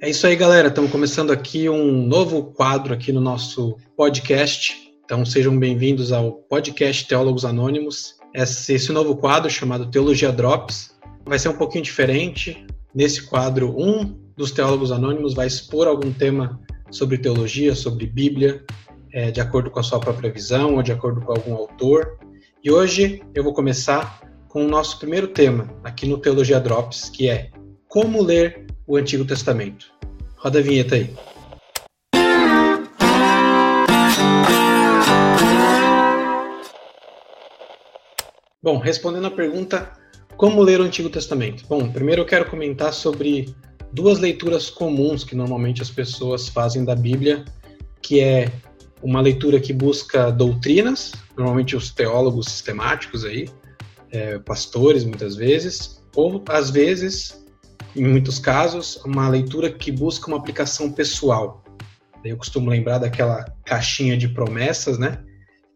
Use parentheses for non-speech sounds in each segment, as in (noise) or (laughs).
É isso aí, galera. Estamos começando aqui um novo quadro aqui no nosso podcast. Então sejam bem-vindos ao podcast Teólogos Anônimos. Esse, esse novo quadro chamado Teologia Drops vai ser um pouquinho diferente. Nesse quadro, um dos teólogos anônimos vai expor algum tema sobre teologia, sobre Bíblia, é, de acordo com a sua própria visão ou de acordo com algum autor. E hoje eu vou começar com o nosso primeiro tema aqui no Teologia Drops, que é como ler o Antigo Testamento. Roda a vinheta aí. Bom, respondendo a pergunta como ler o Antigo Testamento. Bom, primeiro eu quero comentar sobre duas leituras comuns que normalmente as pessoas fazem da Bíblia, que é uma leitura que busca doutrinas, normalmente os teólogos sistemáticos aí, é, pastores muitas vezes, ou às vezes em muitos casos, uma leitura que busca uma aplicação pessoal. Eu costumo lembrar daquela caixinha de promessas, né?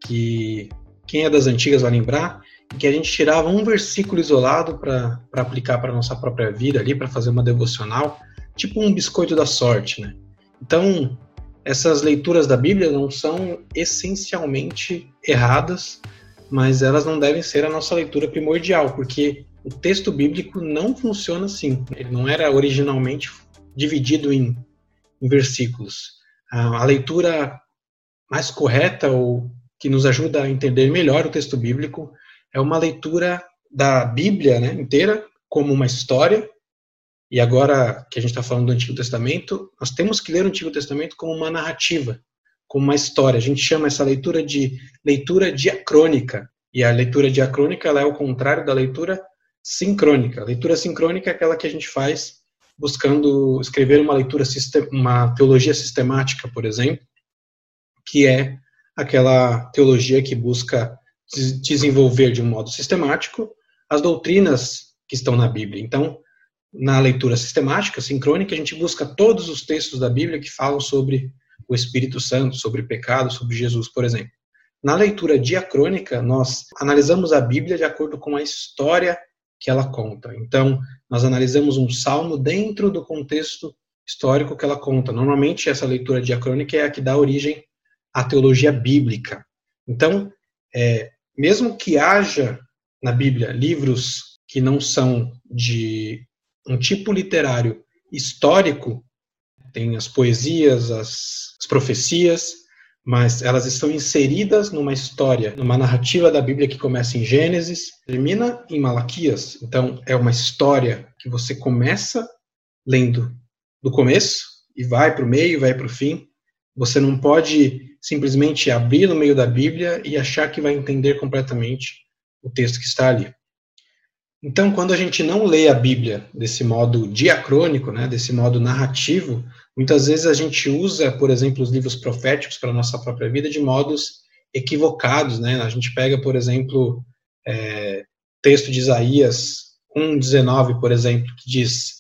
Que quem é das antigas vai lembrar, que a gente tirava um versículo isolado para aplicar para nossa própria vida ali, para fazer uma devocional, tipo um biscoito da sorte, né? Então, essas leituras da Bíblia não são essencialmente erradas, mas elas não devem ser a nossa leitura primordial, porque o texto bíblico não funciona assim. Ele não era originalmente dividido em, em versículos. A, a, leitura mais correta ou que nos ajuda a entender melhor o texto bíblico é uma leitura da Bíblia né, inteira como uma história. E agora que a gente está falando do Antigo Testamento, nós temos que ler o Antigo Testamento como uma narrativa, como uma história. A gente chama essa leitura de leitura diacrônica. E a leitura diacrônica é o contrário da leitura sincrônica. A leitura sincrônica é aquela que a gente faz buscando escrever uma leitura, uma teologia sistemática, por exemplo, que é aquela teologia que busca desenvolver de um modo sistemático as doutrinas que estão na Bíblia. Então, na leitura sistemática, sincrônica, a gente busca todos os textos da Bíblia que falam sobre o Espírito Santo, sobre pecado, sobre Jesus, por exemplo. Na leitura diacrônica, nós analisamos a Bíblia de acordo com a história que ela conta. Então, nós analisamos um salmo dentro do contexto histórico que ela conta. Normalmente, essa leitura diacrônica é a que dá origem à teologia bíblica. Então, é, mesmo que haja na Bíblia livros que não são de um tipo literário histórico, tem as poesias, as, as profecias, mas elas estão inseridas numa história, numa narrativa da Bíblia que começa em Gênesis, termina em Malaquias. Então, é uma história que você começa lendo do começo e vai para o meio, vai para o fim. Você não pode simplesmente abrir no meio da Bíblia e achar que vai entender completamente o texto que está ali. Então, quando a gente não lê a Bíblia desse modo diacrônico, né, desse modo narrativo, muitas vezes a gente usa, por exemplo, os livros proféticos para a nossa própria vida de modos equivocados. Né? A gente pega, por exemplo, é, texto de Isaías 1,19, por exemplo, que diz: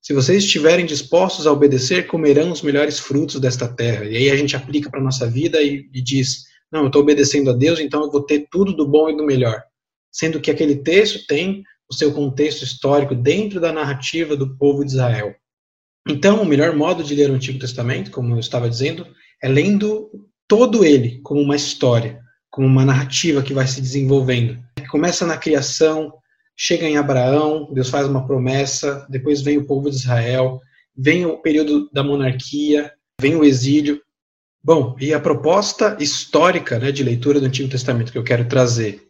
Se vocês estiverem dispostos a obedecer, comerão os melhores frutos desta terra. E aí a gente aplica para a nossa vida e, e diz: Não, eu estou obedecendo a Deus, então eu vou ter tudo do bom e do melhor. Sendo que aquele texto tem o seu contexto histórico dentro da narrativa do povo de Israel. Então, o melhor modo de ler o Antigo Testamento, como eu estava dizendo, é lendo todo ele como uma história, como uma narrativa que vai se desenvolvendo. Começa na criação, chega em Abraão, Deus faz uma promessa, depois vem o povo de Israel, vem o período da monarquia, vem o exílio. Bom, e a proposta histórica né, de leitura do Antigo Testamento que eu quero trazer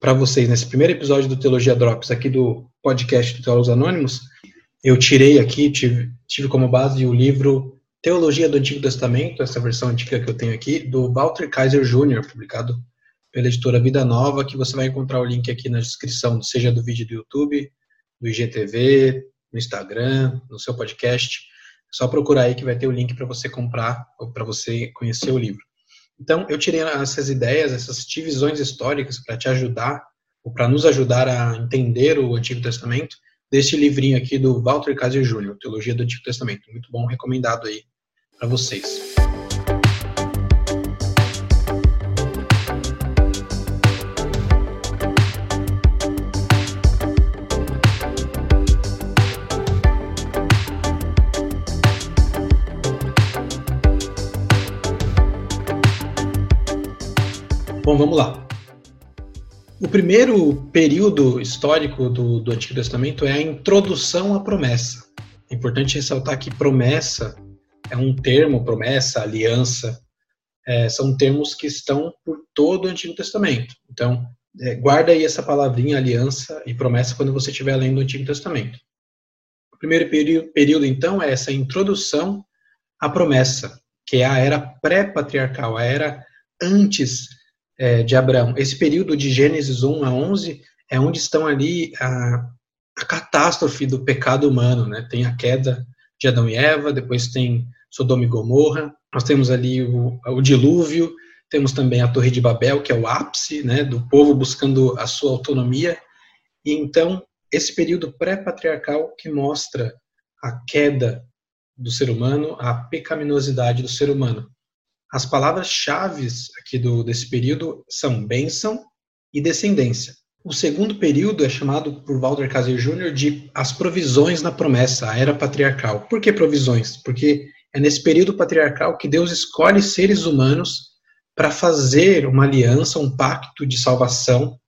para vocês nesse primeiro episódio do Teologia Drops, aqui do podcast do Teólogos Anônimos, eu tirei aqui, tive, tive como base o livro Teologia do Antigo Testamento, essa versão antiga que eu tenho aqui, do Walter Kaiser Jr., publicado pela editora Vida Nova, que você vai encontrar o link aqui na descrição, seja do vídeo do YouTube, do IGTV, no Instagram, no seu podcast. É só procurar aí que vai ter o link para você comprar ou para você conhecer o livro. Então, eu tirei essas ideias, essas divisões históricas para te ajudar, ou para nos ajudar a entender o Antigo Testamento, desse livrinho aqui do Walter Kaiser Jr., Teologia do Antigo Testamento. Muito bom, recomendado aí para vocês. Bom, vamos lá. O primeiro período histórico do, do Antigo Testamento é a introdução à promessa. É importante ressaltar que promessa é um termo, promessa, aliança, é, são termos que estão por todo o Antigo Testamento. Então, é, guarda aí essa palavrinha aliança e promessa quando você estiver lendo o Antigo Testamento. O primeiro período, período então, é essa introdução à promessa, que é a era pré-patriarcal, a era antes é, de Abraão. Esse período de Gênesis 1 a 11 é onde estão ali a, a catástrofe do pecado humano, né? Tem a queda de Adão e Eva, depois tem Sodoma e Gomorra, nós temos ali o, o dilúvio, temos também a Torre de Babel, que é o ápice né, do povo buscando a sua autonomia. E então, esse período pré-patriarcal que mostra a queda do ser humano, a pecaminosidade do ser humano. As palavras-chave aqui do, desse período são bênção e descendência. O segundo período é chamado por Walter Kaiser Jr. de as provisões na promessa, a era patriarcal. Por que provisões? Porque é nesse período patriarcal que Deus escolhe seres humanos para fazer uma aliança, um pacto de salvação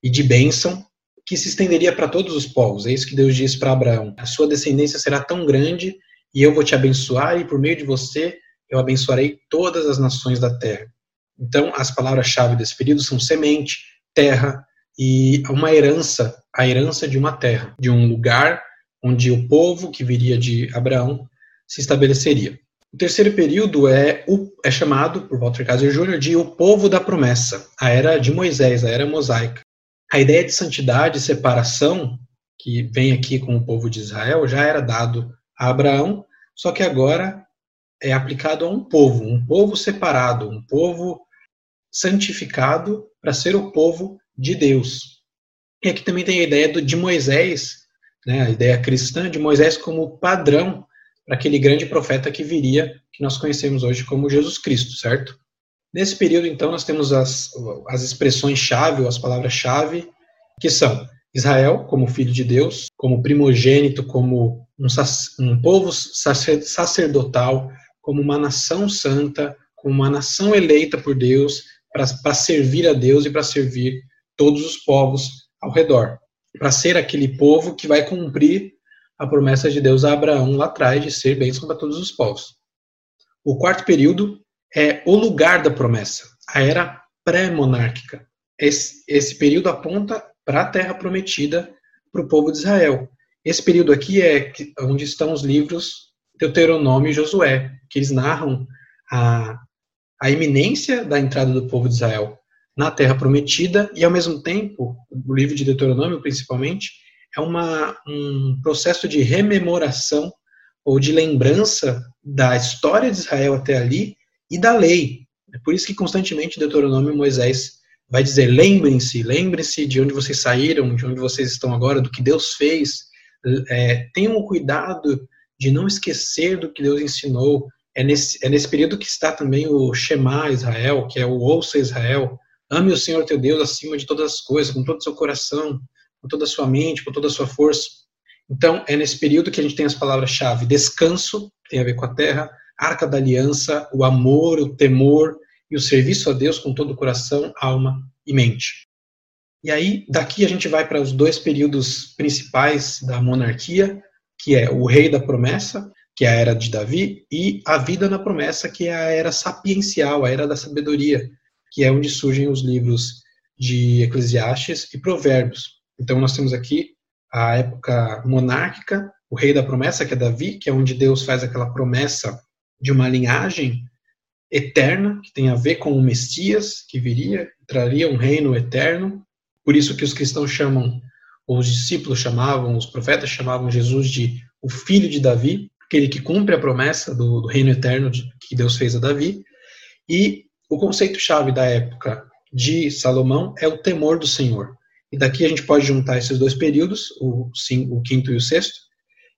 e de bênção que se estenderia para todos os povos. É isso que Deus diz para Abraão: a sua descendência será tão grande e eu vou te abençoar e por meio de você eu abençoarei todas as nações da terra. Então, as palavras-chave desse período são semente, terra e uma herança, a herança de uma terra, de um lugar onde o povo que viria de Abraão se estabeleceria. O terceiro período é, o, é chamado, por Walter Kaiser Jr., de o povo da promessa, a era de Moisés, a era mosaica. A ideia de santidade e separação, que vem aqui com o povo de Israel, já era dado a Abraão, só que agora é aplicado a um povo, um povo separado, um povo santificado para ser o povo de Deus. E aqui também tem a ideia do, de Moisés, né, a ideia cristã de Moisés como padrão para aquele grande profeta que viria, que nós conhecemos hoje como Jesus Cristo, certo? Nesse período, então, nós temos as, as expressões-chave, ou as palavras-chave, que são Israel como filho de Deus, como primogênito, como um, um povo sacerdotal, como uma nação santa, como uma nação eleita por Deus para servir a Deus e para servir todos os povos ao redor, para ser aquele povo que vai cumprir a promessa de Deus a Abraão lá atrás de ser bênção para todos os povos. O quarto período é o lugar da promessa, a era pré-monárquica. Esse, esse período aponta para a terra prometida para o povo de Israel. Esse período aqui é onde estão os livros Deuteronômio e Josué, que eles narram a, a iminência da entrada do povo de Israel na Terra Prometida e, ao mesmo tempo, o livro de Deuteronômio, principalmente, é uma, um processo de rememoração ou de lembrança da história de Israel até ali e da lei. É por isso que constantemente Deuteronômio Moisés vai dizer: lembrem-se, lembrem-se de onde vocês saíram, de onde vocês estão agora, do que Deus fez. É, tenham cuidado de não esquecer do que Deus ensinou. É nesse, é nesse período que está também o Shema Israel, que é o Ouça Israel. Ame o Senhor teu Deus acima de todas as coisas, com todo o seu coração, com toda a sua mente, com toda a sua força. Então, é nesse período que a gente tem as palavras-chave: descanso, que tem a ver com a terra, arca da aliança, o amor, o temor e o serviço a Deus com todo o coração, alma e mente. E aí, daqui a gente vai para os dois períodos principais da monarquia, que é o rei da promessa, que é a era de Davi, e a vida na promessa, que é a era sapiencial, a era da sabedoria, que é onde surgem os livros de Eclesiastes e Provérbios. Então nós temos aqui a época monárquica, o rei da promessa, que é Davi, que é onde Deus faz aquela promessa de uma linhagem eterna, que tem a ver com o Messias que viria, traria um reino eterno. Por isso que os cristãos chamam os discípulos chamavam, os profetas chamavam Jesus de o filho de Davi, aquele que cumpre a promessa do, do reino eterno de, que Deus fez a Davi. E o conceito-chave da época de Salomão é o temor do Senhor. E daqui a gente pode juntar esses dois períodos, o, o quinto e o sexto,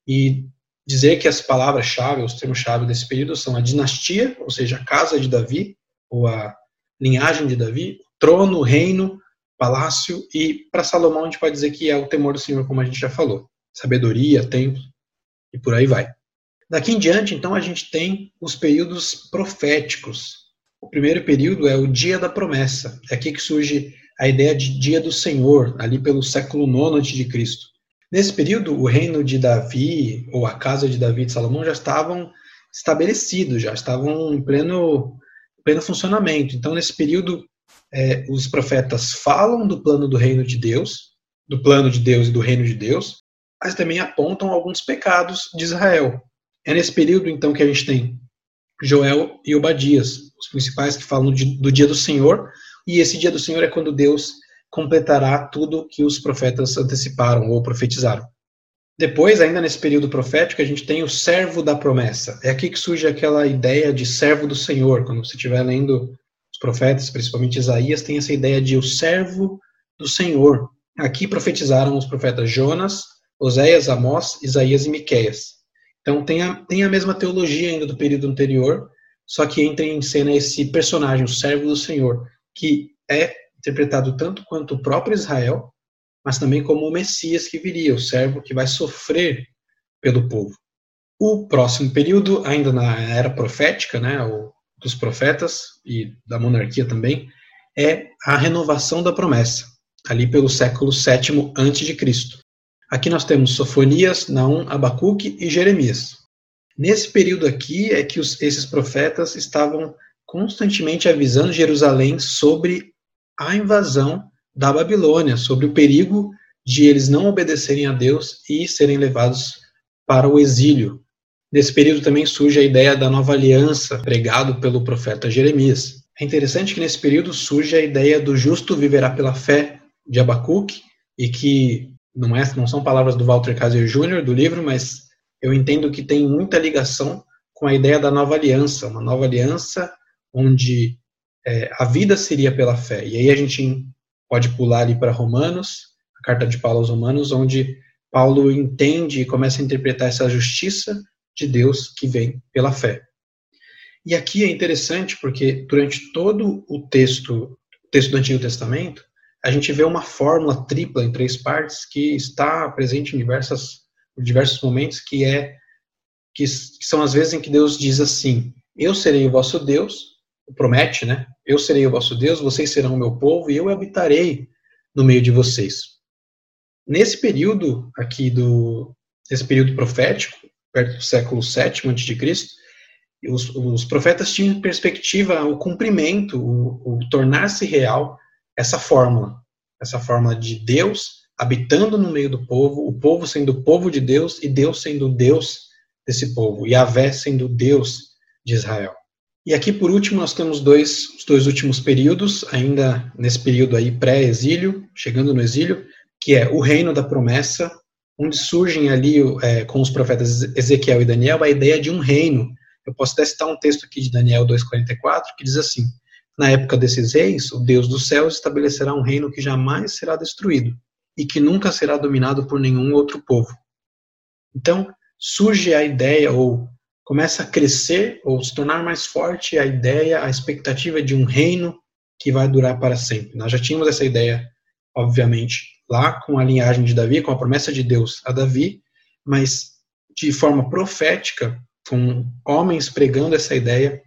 e dizer que as palavras-chave, os termos-chave desse período são a dinastia, ou seja, a casa de Davi, ou a linhagem de Davi, trono, reino, palácio, e para Salomão a gente pode dizer que é o temor do Senhor, como a gente já falou. Sabedoria, templo, e por aí vai. Daqui em diante, então, a gente tem os períodos proféticos. O primeiro período é o dia da promessa. É aqui que surge a ideia de dia do Senhor, ali pelo século IX a.C. Nesse período, o reino de Davi, ou a casa de Davi e de Salomão, já estavam estabelecidos, já estavam em pleno, pleno funcionamento. Então, nesse período, é, os profetas falam do plano do reino de Deus, do plano de Deus e do reino de Deus, mas também apontam alguns pecados de Israel. É nesse período, então, que a gente tem Joel e Obadias, os principais que falam do dia do Senhor, e esse dia do Senhor é quando Deus completará tudo que os profetas anteciparam ou profetizaram. Depois, ainda nesse período profético, a gente tem o servo da promessa. É aqui que surge aquela ideia de servo do Senhor. Quando você estiver lendo profetas, principalmente Isaías, tem essa ideia de o servo do Senhor. Aqui profetizaram os profetas Jonas, Oséias, Amós, Isaías e Miqueias. Então tem a, tem a mesma teologia ainda do período anterior, só que entra em cena esse personagem, o servo do Senhor, que é interpretado tanto quanto o próprio Israel, mas também como o Messias que viria, o servo que vai sofrer pelo povo. O próximo período, ainda na era profética, né, dos profetas e da monarquia também, é a renovação da promessa, ali pelo século VII a.C. Aqui nós temos Sofonias, Naum, Abacuque e Jeremias. Nesse período aqui é que os, esses profetas estavam constantemente avisando Jerusalém sobre a invasão da Babilônia, sobre o perigo de eles não obedecerem a Deus e serem levados para o exílio. Nesse período também surge a ideia da nova aliança, pregado pelo profeta Jeremias. É interessante que nesse período surge a ideia do justo viverá pela fé de Abacuque, e que não, é, não são palavras do Walter Kaiser Jr. do livro, mas eu entendo que tem muita ligação com a ideia da nova aliança, uma nova aliança onde é, a vida seria pela fé. E aí a gente pode pular ali para Romanos, a carta de Paulo aos Romanos, onde Paulo entende e começa a interpretar essa justiça de Deus que vem pela fé. E aqui é interessante porque durante todo o texto, texto do Antigo Testamento, a gente vê uma fórmula tripla em três partes que está presente em diversas, diversos momentos, que é que são as vezes em que Deus diz assim: Eu serei o vosso Deus, promete, né? Eu serei o vosso Deus, vocês serão o meu povo e eu habitarei no meio de vocês. Nesse período aqui do nesse período profético, perto do século VII a.C., os, os profetas tinham em perspectiva o cumprimento, o, o tornar-se real essa fórmula, essa fórmula de Deus habitando no meio do povo, o povo sendo o povo de Deus e Deus sendo Deus desse povo, e Yahvé sendo Deus de Israel. E aqui, por último, nós temos dois, os dois últimos períodos, ainda nesse período aí pré-exílio, chegando no exílio, que é o reino da promessa, onde surgem ali, é, com os profetas Ezequiel e Daniel, a ideia de um reino. Eu posso até citar um texto aqui de Daniel 2,44, que diz assim, na época desses reis, o Deus dos céus estabelecerá um reino que jamais será destruído e que nunca será dominado por nenhum outro povo. Então, surge a ideia, ou começa a crescer, ou se tornar mais forte a ideia, a expectativa de um reino que vai durar para sempre. Nós já tínhamos essa ideia, obviamente, lá com a linhagem de Davi, com a promessa de Deus a Davi, mas de forma profética, com homens pregando essa ideia,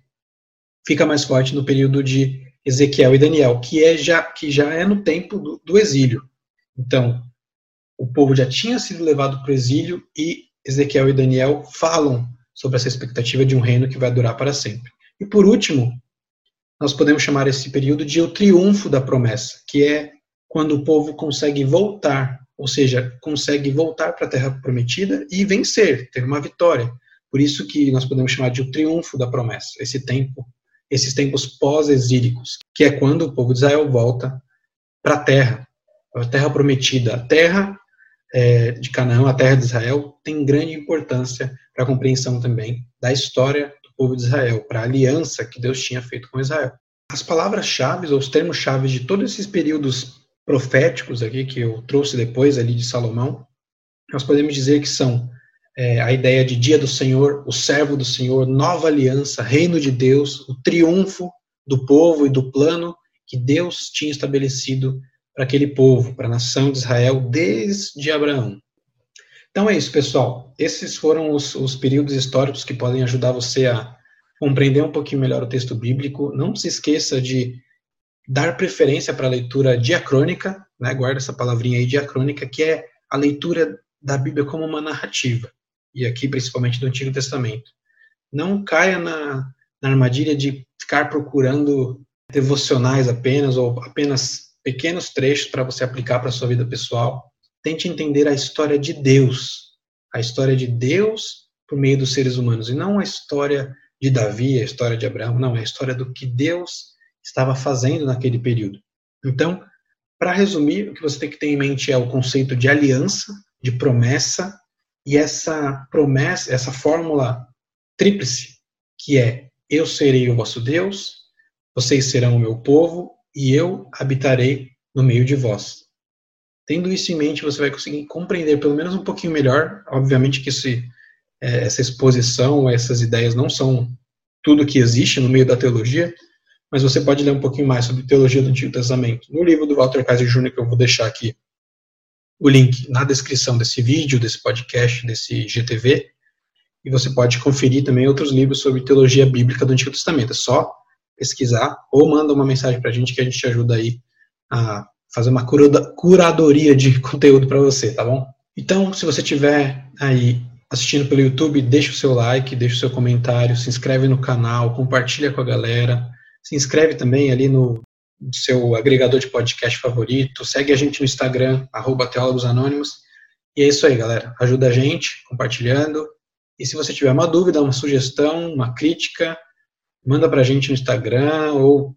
fica mais forte no período de Ezequiel e Daniel, que, é já, que já é no tempo do, do exílio. Então, o povo já tinha sido levado para o exílio e Ezequiel e Daniel falam sobre essa expectativa de um reino que vai durar para sempre. E por último, nós podemos chamar esse período de o triunfo da promessa, que é quando o povo consegue voltar, ou seja, consegue voltar para a terra prometida e vencer, ter uma vitória. Por isso que nós podemos chamar de o triunfo da promessa, esse tempo esses tempos pós-exílicos, que é quando o povo de Israel volta para a terra, a terra prometida. A terra é, de Canaã, a terra de Israel, tem grande importância para a compreensão também da história do povo de Israel, para a aliança que Deus tinha feito com Israel. As palavras-chave, ou os termos-chave de todos esses períodos proféticos aqui que eu trouxe depois ali de Salomão, nós podemos dizer que são é, a ideia de dia do Senhor, o servo do Senhor, nova aliança, reino de Deus, o triunfo do povo e do plano que Deus tinha estabelecido para aquele povo, para a nação de Israel, desde Abraão. Então é isso, pessoal. Esses foram os, os períodos históricos que podem ajudar você a compreender um pouquinho melhor o texto bíblico. Não se esqueça de dar preferência para a leitura diacrônica, né? guarda essa palavrinha aí, diacrônica, que é a leitura da Bíblia como uma narrativa, e aqui principalmente do Antigo Testamento. Não caia na, na armadilha de ficar procurando devocionais apenas, ou apenas pequenos trechos para você aplicar para a sua vida pessoal. Tente entender a história de Deus, a história de Deus por meio dos seres humanos, e não a história de Davi, a história de Abraão, não, é a história do que Deus estava fazendo naquele período. Então, para resumir, o que você tem que ter em mente é o conceito de aliança, de promessa, e essa promessa, essa fórmula tríplice, que é eu serei o vosso Deus, vocês serão o meu povo e eu habitarei no meio de vós. Tendo isso em mente, você vai conseguir compreender pelo menos um pouquinho melhor. Obviamente que esse, é, essa exposição, essas ideias não são tudo que existe no meio da teologia, mas você pode ler um pouquinho mais sobre teologia do Antigo Testamento no livro do Walter Kaiser Jr., que eu vou deixar aqui o link na descrição desse vídeo, desse podcast, desse GTV, e você pode conferir também outros livros sobre teologia bíblica do Antigo Testamento. É só pesquisar ou manda uma mensagem para a gente que a gente te ajuda aí a fazer uma curadoria de (laughs) conteúdo para você, tá bom? Então, se você tiver aí assistindo pelo YouTube, deixa o seu like, deixa o seu comentário, se inscreve no canal, compartilha com a galera, se inscreve também ali no seu agregador de podcast favorito, segue a gente no Instagram, arroba Teólogos Anônimos, e é isso aí, galera. Ajuda a gente compartilhando, e se você tiver uma dúvida, uma sugestão, uma crítica, manda para a gente no Instagram ou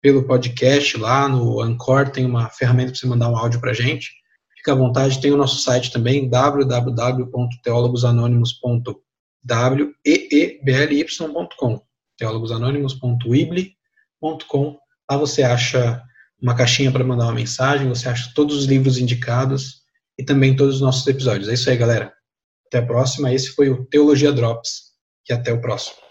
pelo podcast lá no Anchor, tem uma ferramenta para você mandar um áudio para a gente. Fica à vontade, tem o nosso site também, www.teologosanônimos.weebly.com teologosanônimos.weebly.com Lá você acha uma caixinha para mandar uma mensagem, você acha todos os livros indicados e também todos os nossos episódios. É isso aí, galera. Até a próxima. Esse foi o Teologia Drops e até o próximo.